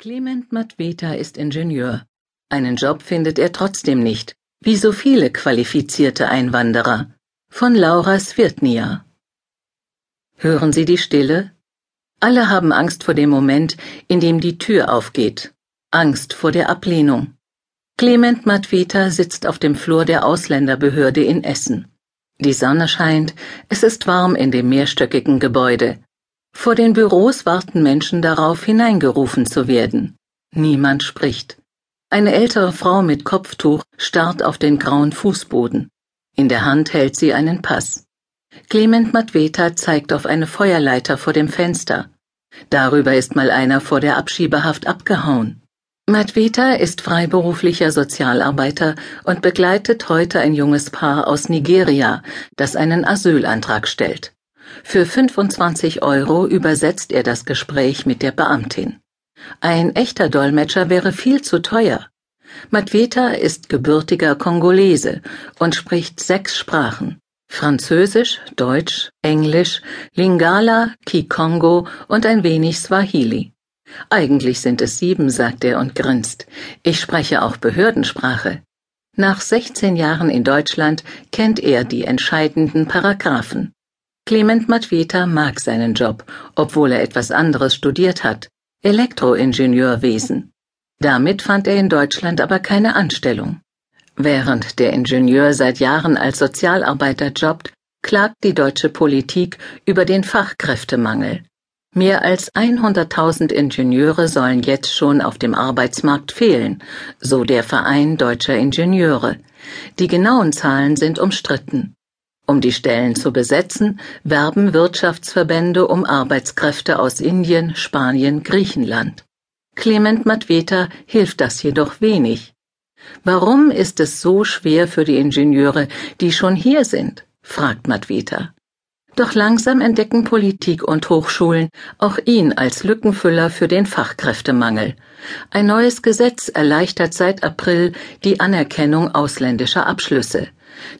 Clement Matweta ist Ingenieur. Einen Job findet er trotzdem nicht, wie so viele qualifizierte Einwanderer. Von Laura Svirtnia. Hören Sie die Stille? Alle haben Angst vor dem Moment, in dem die Tür aufgeht. Angst vor der Ablehnung. Clement Matweta sitzt auf dem Flur der Ausländerbehörde in Essen. Die Sonne scheint, es ist warm in dem mehrstöckigen Gebäude. Vor den Büros warten Menschen darauf, hineingerufen zu werden. Niemand spricht. Eine ältere Frau mit Kopftuch starrt auf den grauen Fußboden. In der Hand hält sie einen Pass. Clement Matweta zeigt auf eine Feuerleiter vor dem Fenster. Darüber ist mal einer vor der Abschiebehaft abgehauen. Matweta ist freiberuflicher Sozialarbeiter und begleitet heute ein junges Paar aus Nigeria, das einen Asylantrag stellt. Für 25 Euro übersetzt er das Gespräch mit der Beamtin. Ein echter Dolmetscher wäre viel zu teuer. Matweta ist gebürtiger Kongolese und spricht sechs Sprachen. Französisch, Deutsch, Englisch, Lingala, Kikongo und ein wenig Swahili. Eigentlich sind es sieben, sagt er und grinst. Ich spreche auch Behördensprache. Nach 16 Jahren in Deutschland kennt er die entscheidenden Paragraphen. Clement Matweta mag seinen Job, obwohl er etwas anderes studiert hat, Elektroingenieurwesen. Damit fand er in Deutschland aber keine Anstellung. Während der Ingenieur seit Jahren als Sozialarbeiter jobbt, klagt die deutsche Politik über den Fachkräftemangel. Mehr als 100.000 Ingenieure sollen jetzt schon auf dem Arbeitsmarkt fehlen, so der Verein deutscher Ingenieure. Die genauen Zahlen sind umstritten. Um die Stellen zu besetzen, werben Wirtschaftsverbände um Arbeitskräfte aus Indien, Spanien, Griechenland. Clement Matweta hilft das jedoch wenig. Warum ist es so schwer für die Ingenieure, die schon hier sind? fragt Matweta. Doch langsam entdecken Politik und Hochschulen auch ihn als Lückenfüller für den Fachkräftemangel. Ein neues Gesetz erleichtert seit April die Anerkennung ausländischer Abschlüsse.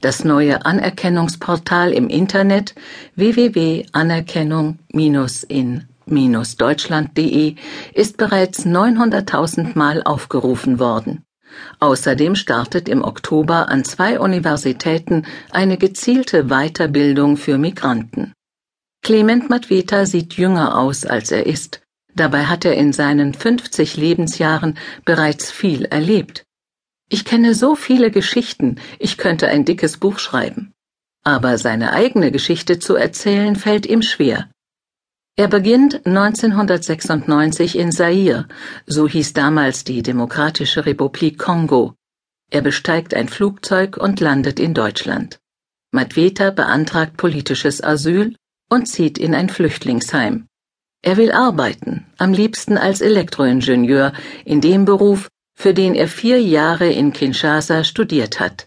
Das neue Anerkennungsportal im Internet www.anerkennung-in-deutschland.de ist bereits 900.000 Mal aufgerufen worden. Außerdem startet im Oktober an zwei Universitäten eine gezielte Weiterbildung für Migranten. Clement Matweta sieht jünger aus, als er ist. Dabei hat er in seinen 50 Lebensjahren bereits viel erlebt. Ich kenne so viele Geschichten, ich könnte ein dickes Buch schreiben. Aber seine eigene Geschichte zu erzählen fällt ihm schwer. Er beginnt 1996 in Zaire, so hieß damals die Demokratische Republik Kongo. Er besteigt ein Flugzeug und landet in Deutschland. Matweta beantragt politisches Asyl und zieht in ein Flüchtlingsheim. Er will arbeiten, am liebsten als Elektroingenieur, in dem Beruf, für den er vier Jahre in Kinshasa studiert hat.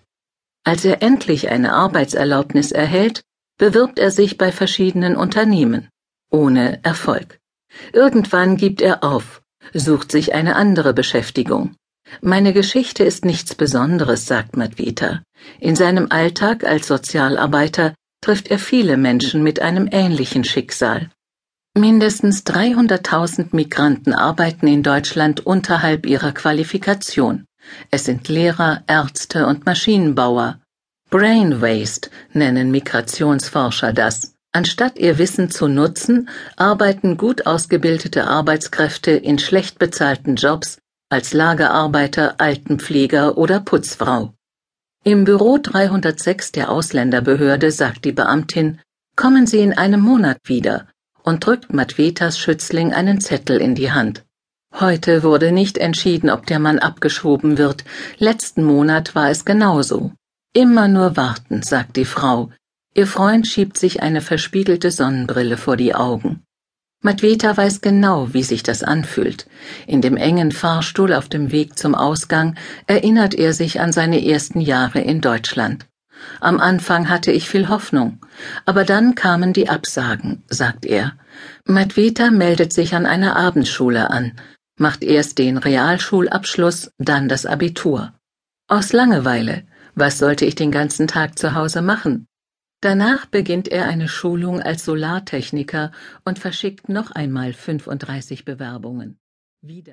Als er endlich eine Arbeitserlaubnis erhält, bewirbt er sich bei verschiedenen Unternehmen, ohne Erfolg. Irgendwann gibt er auf, sucht sich eine andere Beschäftigung. Meine Geschichte ist nichts Besonderes, sagt Matweta. In seinem Alltag als Sozialarbeiter trifft er viele Menschen mit einem ähnlichen Schicksal. Mindestens 300.000 Migranten arbeiten in Deutschland unterhalb ihrer Qualifikation. Es sind Lehrer, Ärzte und Maschinenbauer. Brain Waste nennen Migrationsforscher das. Anstatt ihr Wissen zu nutzen, arbeiten gut ausgebildete Arbeitskräfte in schlecht bezahlten Jobs als Lagerarbeiter, Altenpfleger oder Putzfrau. Im Büro 306 der Ausländerbehörde sagt die Beamtin, kommen Sie in einem Monat wieder und drückt Matwetas Schützling einen Zettel in die Hand. Heute wurde nicht entschieden, ob der Mann abgeschoben wird. Letzten Monat war es genauso. Immer nur warten, sagt die Frau. Ihr Freund schiebt sich eine verspiegelte Sonnenbrille vor die Augen. Matweta weiß genau, wie sich das anfühlt. In dem engen Fahrstuhl auf dem Weg zum Ausgang erinnert er sich an seine ersten Jahre in Deutschland. Am Anfang hatte ich viel Hoffnung, aber dann kamen die Absagen, sagt er. Matweta meldet sich an einer Abendschule an, macht erst den Realschulabschluss, dann das Abitur. Aus Langeweile. Was sollte ich den ganzen Tag zu Hause machen? Danach beginnt er eine Schulung als Solartechniker und verschickt noch einmal 35 Bewerbungen. Wieder